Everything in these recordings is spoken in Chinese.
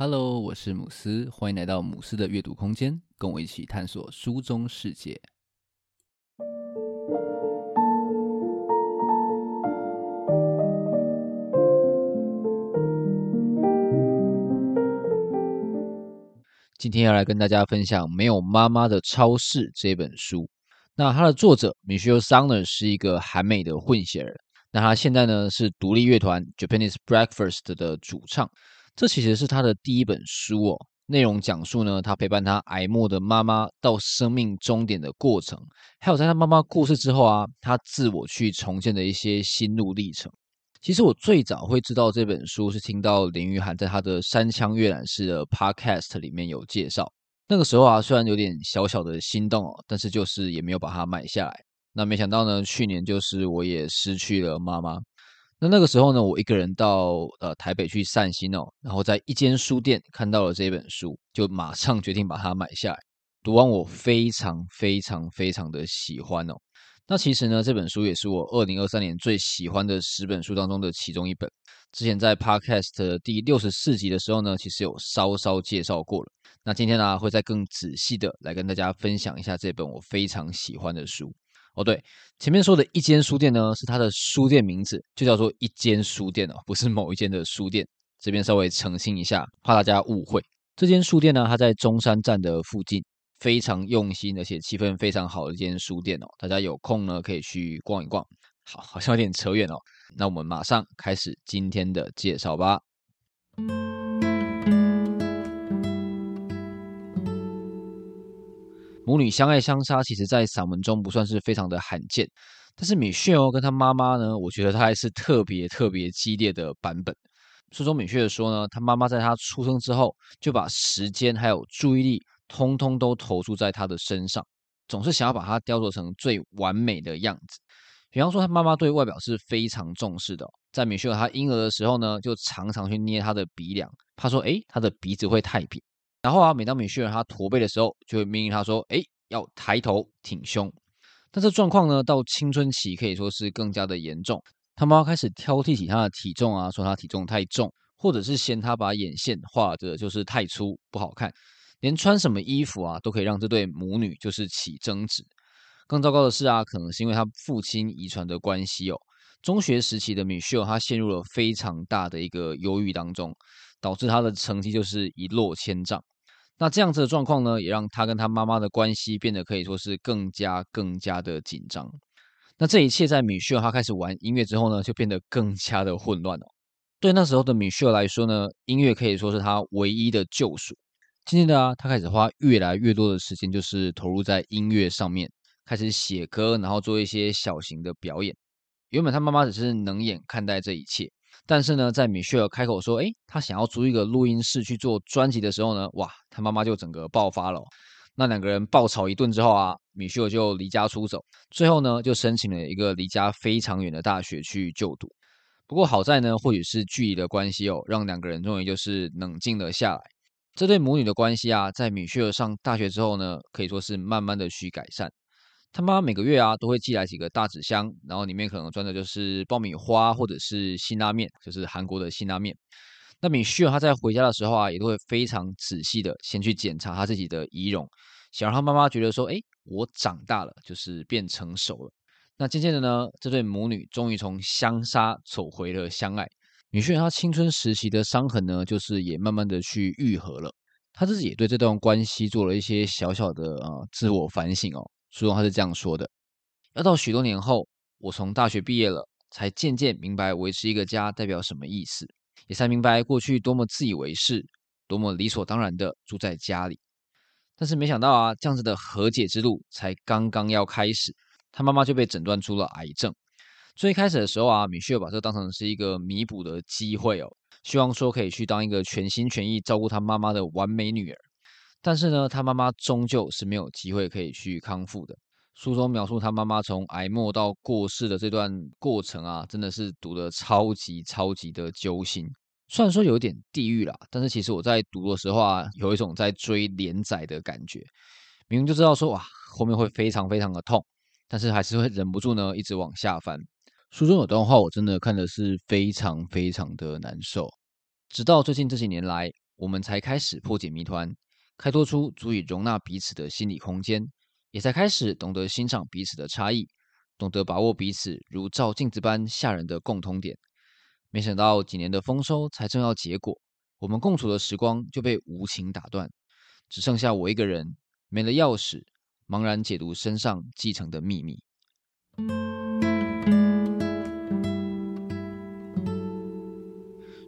Hello，我是姆斯，欢迎来到姆斯的阅读空间，跟我一起探索书中世界。今天要来跟大家分享《没有妈妈的超市》这本书。那它的作者 Michelle Zauner 是一个韩美的混血儿，那他现在呢是独立乐团 Japanese Breakfast 的主唱。这其实是他的第一本书哦，内容讲述呢，他陪伴他癌末的妈妈到生命终点的过程，还有在他妈妈过世之后啊，他自我去重建的一些心路历程。其实我最早会知道这本书，是听到林玉涵在他的三腔阅览室的 Podcast 里面有介绍。那个时候啊，虽然有点小小的心动哦，但是就是也没有把它买下来。那没想到呢，去年就是我也失去了妈妈。那那个时候呢，我一个人到呃台北去散心哦，然后在一间书店看到了这本书，就马上决定把它买下来。读完我非常非常非常的喜欢哦。那其实呢，这本书也是我二零二三年最喜欢的十本书当中的其中一本。之前在 Podcast 第六十四集的时候呢，其实有稍稍介绍过了。那今天呢，会再更仔细的来跟大家分享一下这本我非常喜欢的书。哦，对，前面说的一间书店呢，是它的书店名字，就叫做一间书店哦，不是某一间的书店。这边稍微澄清一下，怕大家误会。这间书店呢，它在中山站的附近，非常用心，而且气氛非常好的一间书店哦。大家有空呢，可以去逛一逛。好，好像有点扯远哦。那我们马上开始今天的介绍吧。母女相爱相杀，其实在散文中不算是非常的罕见。但是米歇尔跟她妈妈呢，我觉得她还是特别特别激烈的版本。书中米歇尔说呢，她妈妈在她出生之后，就把时间还有注意力，通通都投注在她的身上，总是想要把她雕琢成最完美的样子。比方说，她妈妈对外表是非常重视的，在米歇尔她婴儿的时候呢，就常常去捏她的鼻梁，怕说，诶，她的鼻子会太扁。然后啊，每当米歇尔他驼背的时候，就会命令他说：“哎，要抬头挺胸。”但这状况呢，到青春期可以说是更加的严重。他妈妈开始挑剔起他的体重啊，说他体重太重，或者是嫌他把眼线画的就是太粗，不好看。连穿什么衣服啊，都可以让这对母女就是起争执。更糟糕的是啊，可能是因为他父亲遗传的关系哦。中学时期的米歇尔，他陷入了非常大的一个忧郁当中。导致他的成绩就是一落千丈。那这样子的状况呢，也让他跟他妈妈的关系变得可以说是更加更加的紧张。那这一切在米歇尔他开始玩音乐之后呢，就变得更加的混乱了。对那时候的米歇尔来说呢，音乐可以说是他唯一的救赎。渐渐的啊，他开始花越来越多的时间，就是投入在音乐上面，开始写歌，然后做一些小型的表演。原本他妈妈只是冷眼看待这一切。但是呢，在米歇尔开口说：“诶，他想要租一个录音室去做专辑的时候呢，哇，他妈妈就整个爆发了。那两个人爆吵一顿之后啊，米歇尔就离家出走，最后呢，就申请了一个离家非常远的大学去就读。不过好在呢，或许是距离的关系哦，让两个人终于就是冷静了下来。这对母女的关系啊，在米歇尔上大学之后呢，可以说是慢慢的去改善。”他妈每个月啊都会寄来几个大纸箱，然后里面可能装的就是爆米花或者是辛拉面，就是韩国的辛拉面。那米歇尔他在回家的时候啊，也都会非常仔细的先去检查他自己的仪容，想让他妈妈觉得说，哎，我长大了，就是变成熟了。那渐渐的呢，这对母女终于从相杀走回了相爱。米歇尔他青春时期的伤痕呢，就是也慢慢的去愈合了。他自己也对这段关系做了一些小小的啊自我反省哦。书中他是这样说的：要到许多年后，我从大学毕业了，才渐渐明白维持一个家代表什么意思，也才明白过去多么自以为是，多么理所当然的住在家里。但是没想到啊，这样子的和解之路才刚刚要开始，他妈妈就被诊断出了癌症。最开始的时候啊，米歇尔把这当成是一个弥补的机会哦，希望说可以去当一个全心全意照顾他妈妈的完美女儿。但是呢，他妈妈终究是没有机会可以去康复的。书中描述他妈妈从癌末到过世的这段过程啊，真的是读得超级超级的揪心。虽然说有点地狱啦，但是其实我在读的时候啊，有一种在追连载的感觉。明明就知道说哇，后面会非常非常的痛，但是还是会忍不住呢，一直往下翻。书中有段话，我真的看的是非常非常的难受。直到最近这几年来。我们才开始破解谜团，开拓出足以容纳彼此的心理空间，也才开始懂得欣赏彼此的差异，懂得把握彼此如照镜子般吓人的共通点。没想到几年的丰收才正要结果，我们共处的时光就被无情打断，只剩下我一个人，没了钥匙，茫然解读身上继承的秘密。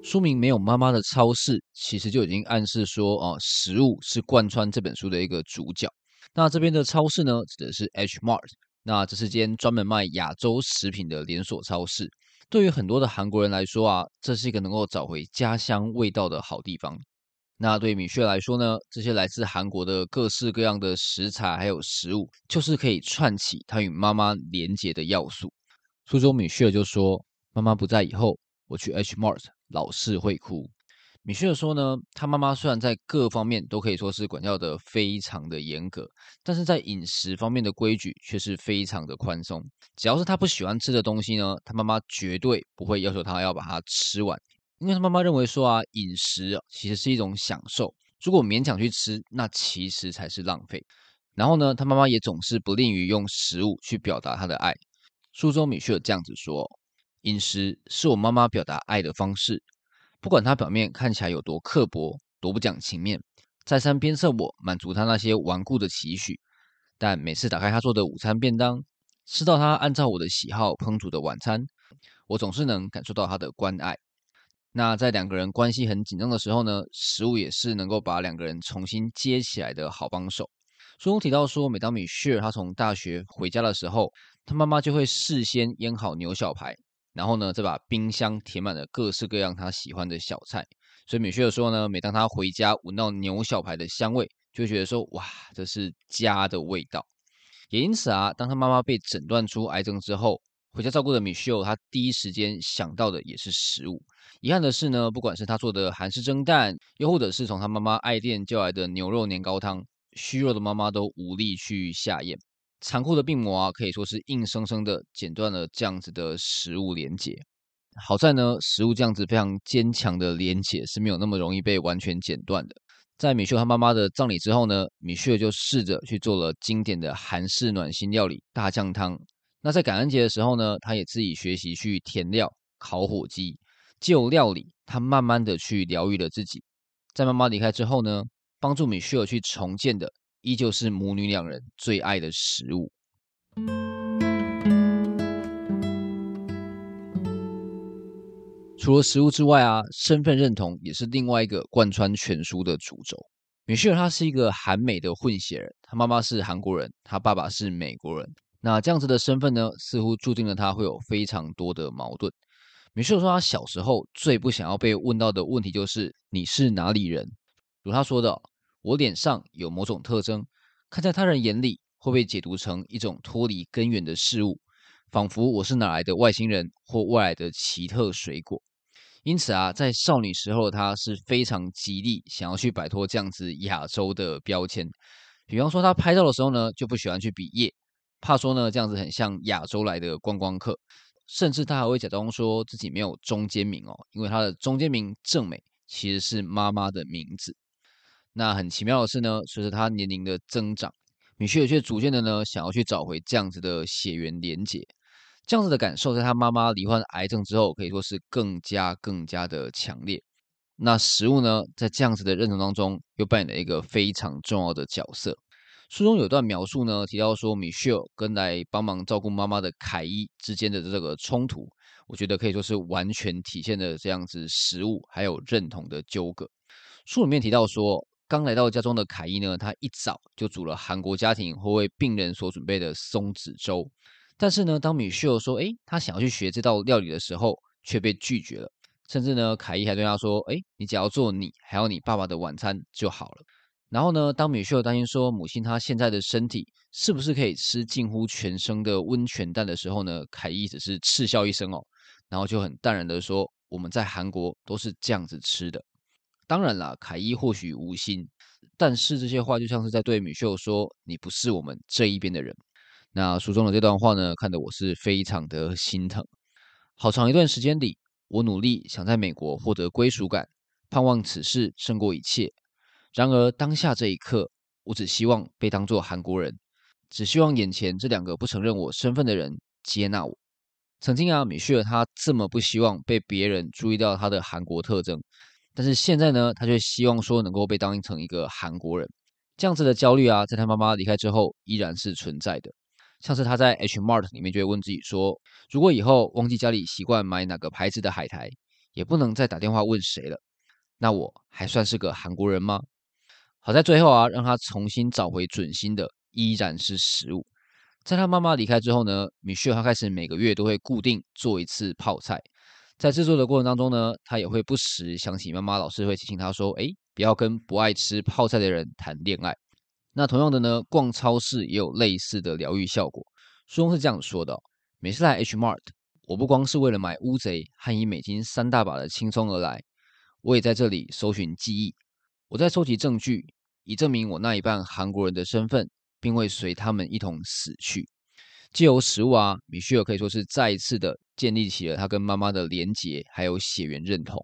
书名没有妈妈的超市，其实就已经暗示说，哦，食物是贯穿这本书的一个主角。那这边的超市呢，指的是 H Mart。那这是间专门卖亚洲食品的连锁超市。对于很多的韩国人来说啊，这是一个能够找回家乡味道的好地方。那对米雪来说呢，这些来自韩国的各式各样的食材还有食物，就是可以串起她与妈妈连结的要素。书中米雪就说：“妈妈不在以后，我去 H Mart。”老是会哭。米歇尔说呢，他妈妈虽然在各方面都可以说是管教得非常的严格，但是在饮食方面的规矩却是非常的宽松。只要是他不喜欢吃的东西呢，他妈妈绝对不会要求他要把它吃完，因为他妈妈认为说啊，饮食其实是一种享受，如果勉强去吃，那其实才是浪费。然后呢，他妈妈也总是不吝于用食物去表达他的爱。书中米歇尔这样子说。饮食是我妈妈表达爱的方式，不管她表面看起来有多刻薄、多不讲情面，再三鞭策我满足她那些顽固的期许，但每次打开她做的午餐便当，吃到她按照我的喜好烹煮的晚餐，我总是能感受到她的关爱。那在两个人关系很紧张的时候呢，食物也是能够把两个人重新接起来的好帮手。书中提到说，每当米歇尔他从大学回家的时候，他妈妈就会事先腌好牛小排。然后呢，再把冰箱填满了各式各样他喜欢的小菜。所以米歇尔说呢，每当他回家闻到牛小排的香味，就觉得说，哇，这是家的味道。也因此啊，当他妈妈被诊断出癌症之后，回家照顾的米歇尔，他第一时间想到的也是食物。遗憾的是呢，不管是他做的韩式蒸蛋，又或者是从他妈妈爱店叫来的牛肉年糕汤，虚弱的妈妈都无力去下咽。残酷的病魔啊，可以说是硬生生的剪断了这样子的食物连结。好在呢，食物这样子非常坚强的连接是没有那么容易被完全剪断的。在米歇尔他妈妈的葬礼之后呢，米歇尔就试着去做了经典的韩式暖心料理大酱汤。那在感恩节的时候呢，他也自己学习去填料烤火鸡，借由料理，他慢慢的去疗愈了自己。在妈妈离开之后呢，帮助米歇尔去重建的。依旧是母女两人最爱的食物。除了食物之外啊，身份认同也是另外一个贯穿全书的主轴。米歇尔他是一个韩美的混血人，他妈妈是韩国人，他爸爸是美国人。那这样子的身份呢，似乎注定了他会有非常多的矛盾。米歇尔说，他小时候最不想要被问到的问题就是“你是哪里人”，如他说的。我脸上有某种特征，看在他人眼里会被解读成一种脱离根源的事物，仿佛我是哪来的外星人或外来的奇特水果。因此啊，在少女时候她是非常极力想要去摆脱这样子亚洲的标签。比方说，她拍照的时候呢，就不喜欢去比耶，怕说呢这样子很像亚洲来的观光客。甚至她还会假装说自己没有中间名哦，因为她的中间名正美其实是妈妈的名字。那很奇妙的是呢，随着他年龄的增长，米歇尔却逐渐的呢想要去找回这样子的血缘连结，这样子的感受在他妈妈罹患癌症之后，可以说是更加更加的强烈。那食物呢，在这样子的认同当中，又扮演了一个非常重要的角色。书中有段描述呢，提到说米歇尔跟来帮忙照顾妈妈的凯伊之间的这个冲突，我觉得可以说是完全体现了这样子食物还有认同的纠葛。书里面提到说。刚来到家中的凯伊呢，他一早就煮了韩国家庭会为病人所准备的松子粥。但是呢，当米歇尔说：“诶，他想要去学这道料理的时候，却被拒绝了。甚至呢，凯伊还对他说：‘诶，你只要做你还有你爸爸的晚餐就好了。’然后呢，当米歇尔担心说母亲她现在的身体是不是可以吃近乎全生的温泉蛋的时候呢，凯伊只是嗤笑一声哦，然后就很淡然的说：‘我们在韩国都是这样子吃的。’”当然了，凯伊或许无心，但是这些话就像是在对米歇尔说：“你不是我们这一边的人。”那书中的这段话呢，看得我是非常的心疼。好长一段时间里，我努力想在美国获得归属感，盼望此事胜过一切。然而当下这一刻，我只希望被当作韩国人，只希望眼前这两个不承认我身份的人接纳我。曾经啊，米歇尔他这么不希望被别人注意到他的韩国特征，但是现在呢，他却希望说能够被当成一个韩国人。这样子的焦虑啊，在他妈妈离开之后依然是存在的。像是他在 H Mart 里面就会问自己说：如果以后忘记家里习惯买哪个牌子的海苔，也不能再打电话问谁了，那我还算是个韩国人吗？好在最后啊，让他重新找回准心的依然是食物。在他妈妈离开之后呢，米歇尔他开始每个月都会固定做一次泡菜。在制作的过程当中呢，他也会不时想起妈妈老师会提醒他说：“哎，不要跟不爱吃泡菜的人谈恋爱。”那同样的呢，逛超市也有类似的疗愈效果。书中是这样说的：每次来 H Mart，我不光是为了买乌贼和以美金三大把的轻松而来，我也在这里搜寻记忆。我在收集证据，以证明我那一半韩国人的身份，并会随他们一同死去。借由食物啊，米歇尔可以说是再一次的建立起了他跟妈妈的连结，还有血缘认同。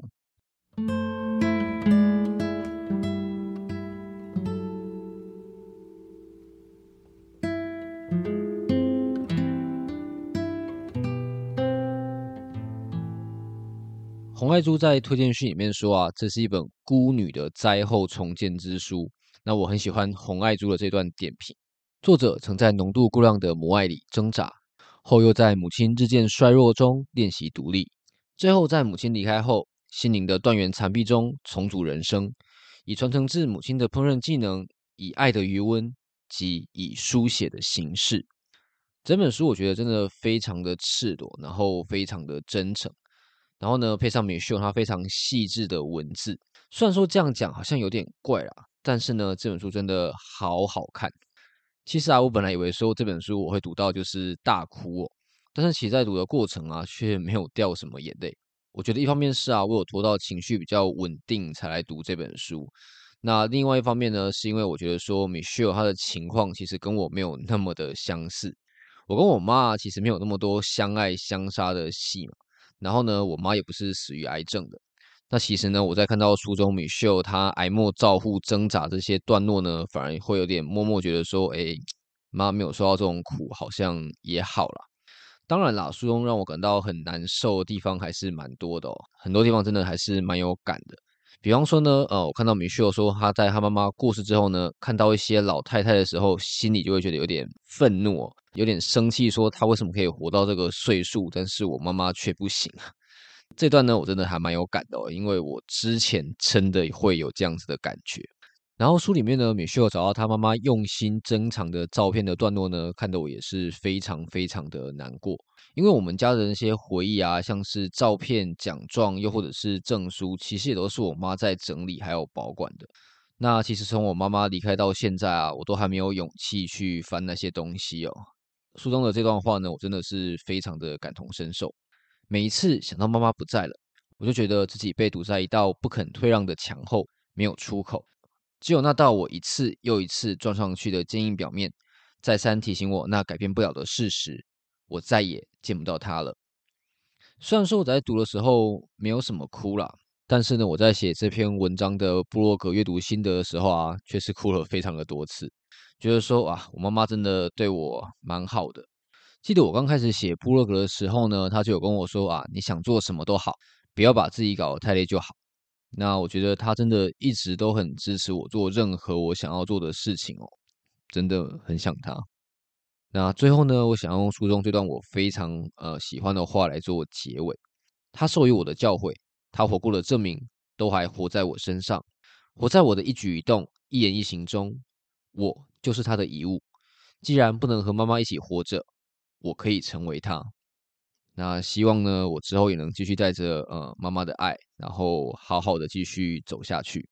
红爱珠在推荐序里面说啊，这是一本孤女的灾后重建之书。那我很喜欢红爱珠的这段点评。作者曾在浓度过量的母爱里挣扎，后又在母亲日渐衰弱中练习独立，最后在母亲离开后，心灵的断垣残壁中重组人生，以传承自母亲的烹饪技能，以爱的余温及以书写的形式。整本书我觉得真的非常的赤裸，然后非常的真诚。然后呢，配上米歇尔他非常细致的文字，虽然说这样讲好像有点怪啦，但是呢，这本书真的好好看。其实啊，我本来以为说这本书我会读到就是大哭哦，但是其实在读的过程啊，却没有掉什么眼泪。我觉得一方面是啊，我有拖到情绪比较稳定才来读这本书。那另外一方面呢，是因为我觉得说米歇尔他的情况其实跟我没有那么的相似。我跟我妈其实没有那么多相爱相杀的戏嘛。然后呢，我妈也不是死于癌症的。那其实呢，我在看到书中米歇尔她哀莫照护挣扎这些段落呢，反而会有点默默觉得说，哎，妈没有受到这种苦，好像也好了。当然啦，书中让我感到很难受的地方还是蛮多的哦，很多地方真的还是蛮有感的。比方说呢，呃，我看到米歇尔说他在他妈妈过世之后呢，看到一些老太太的时候，心里就会觉得有点愤怒哦，有点生气，说他为什么可以活到这个岁数，但是我妈妈却不行。这段呢，我真的还蛮有感的哦，因为我之前真的会有这样子的感觉。然后书里面呢，米歇尔找到他妈妈用心珍藏的照片的段落呢，看得我也是非常非常的难过。因为我们家的那些回忆啊，像是照片、奖状，又或者是证书，其实也都是我妈在整理还有保管的。那其实从我妈妈离开到现在啊，我都还没有勇气去翻那些东西哦。书中的这段话呢，我真的是非常的感同身受。每一次想到妈妈不在了，我就觉得自己被堵在一道不肯退让的墙后，没有出口。只有那道我一次又一次撞上去的坚硬表面，再三提醒我那改变不了的事实：我再也见不到他了。虽然说我在读的时候没有什么哭啦，但是呢，我在写这篇文章的部落格阅读心得的时候啊，却是哭了非常的多次，觉得说啊，我妈妈真的对我蛮好的。记得我刚开始写部落格的时候呢，他就有跟我说啊，你想做什么都好，不要把自己搞得太累就好。那我觉得他真的一直都很支持我做任何我想要做的事情哦，真的很想他。那最后呢，我想用书中这段我非常呃喜欢的话来做结尾。他授予我的教诲，他活过的证明，都还活在我身上，活在我的一举一动、一言一行中。我就是他的遗物。既然不能和妈妈一起活着，我可以成为他。那希望呢，我之后也能继续带着呃妈妈的爱，然后好好的继续走下去。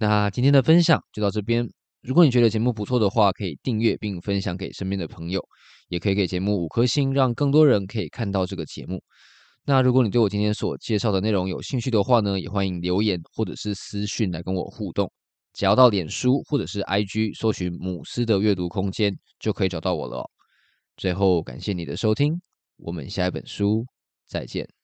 那今天的分享就到这边。如果你觉得节目不错的话，可以订阅并分享给身边的朋友，也可以给节目五颗星，让更多人可以看到这个节目。那如果你对我今天所介绍的内容有兴趣的话呢，也欢迎留言或者是私讯来跟我互动。只要到脸书或者是 IG 搜寻“母斯的阅读空间”，就可以找到我了。最后，感谢你的收听。我们下一本书再见。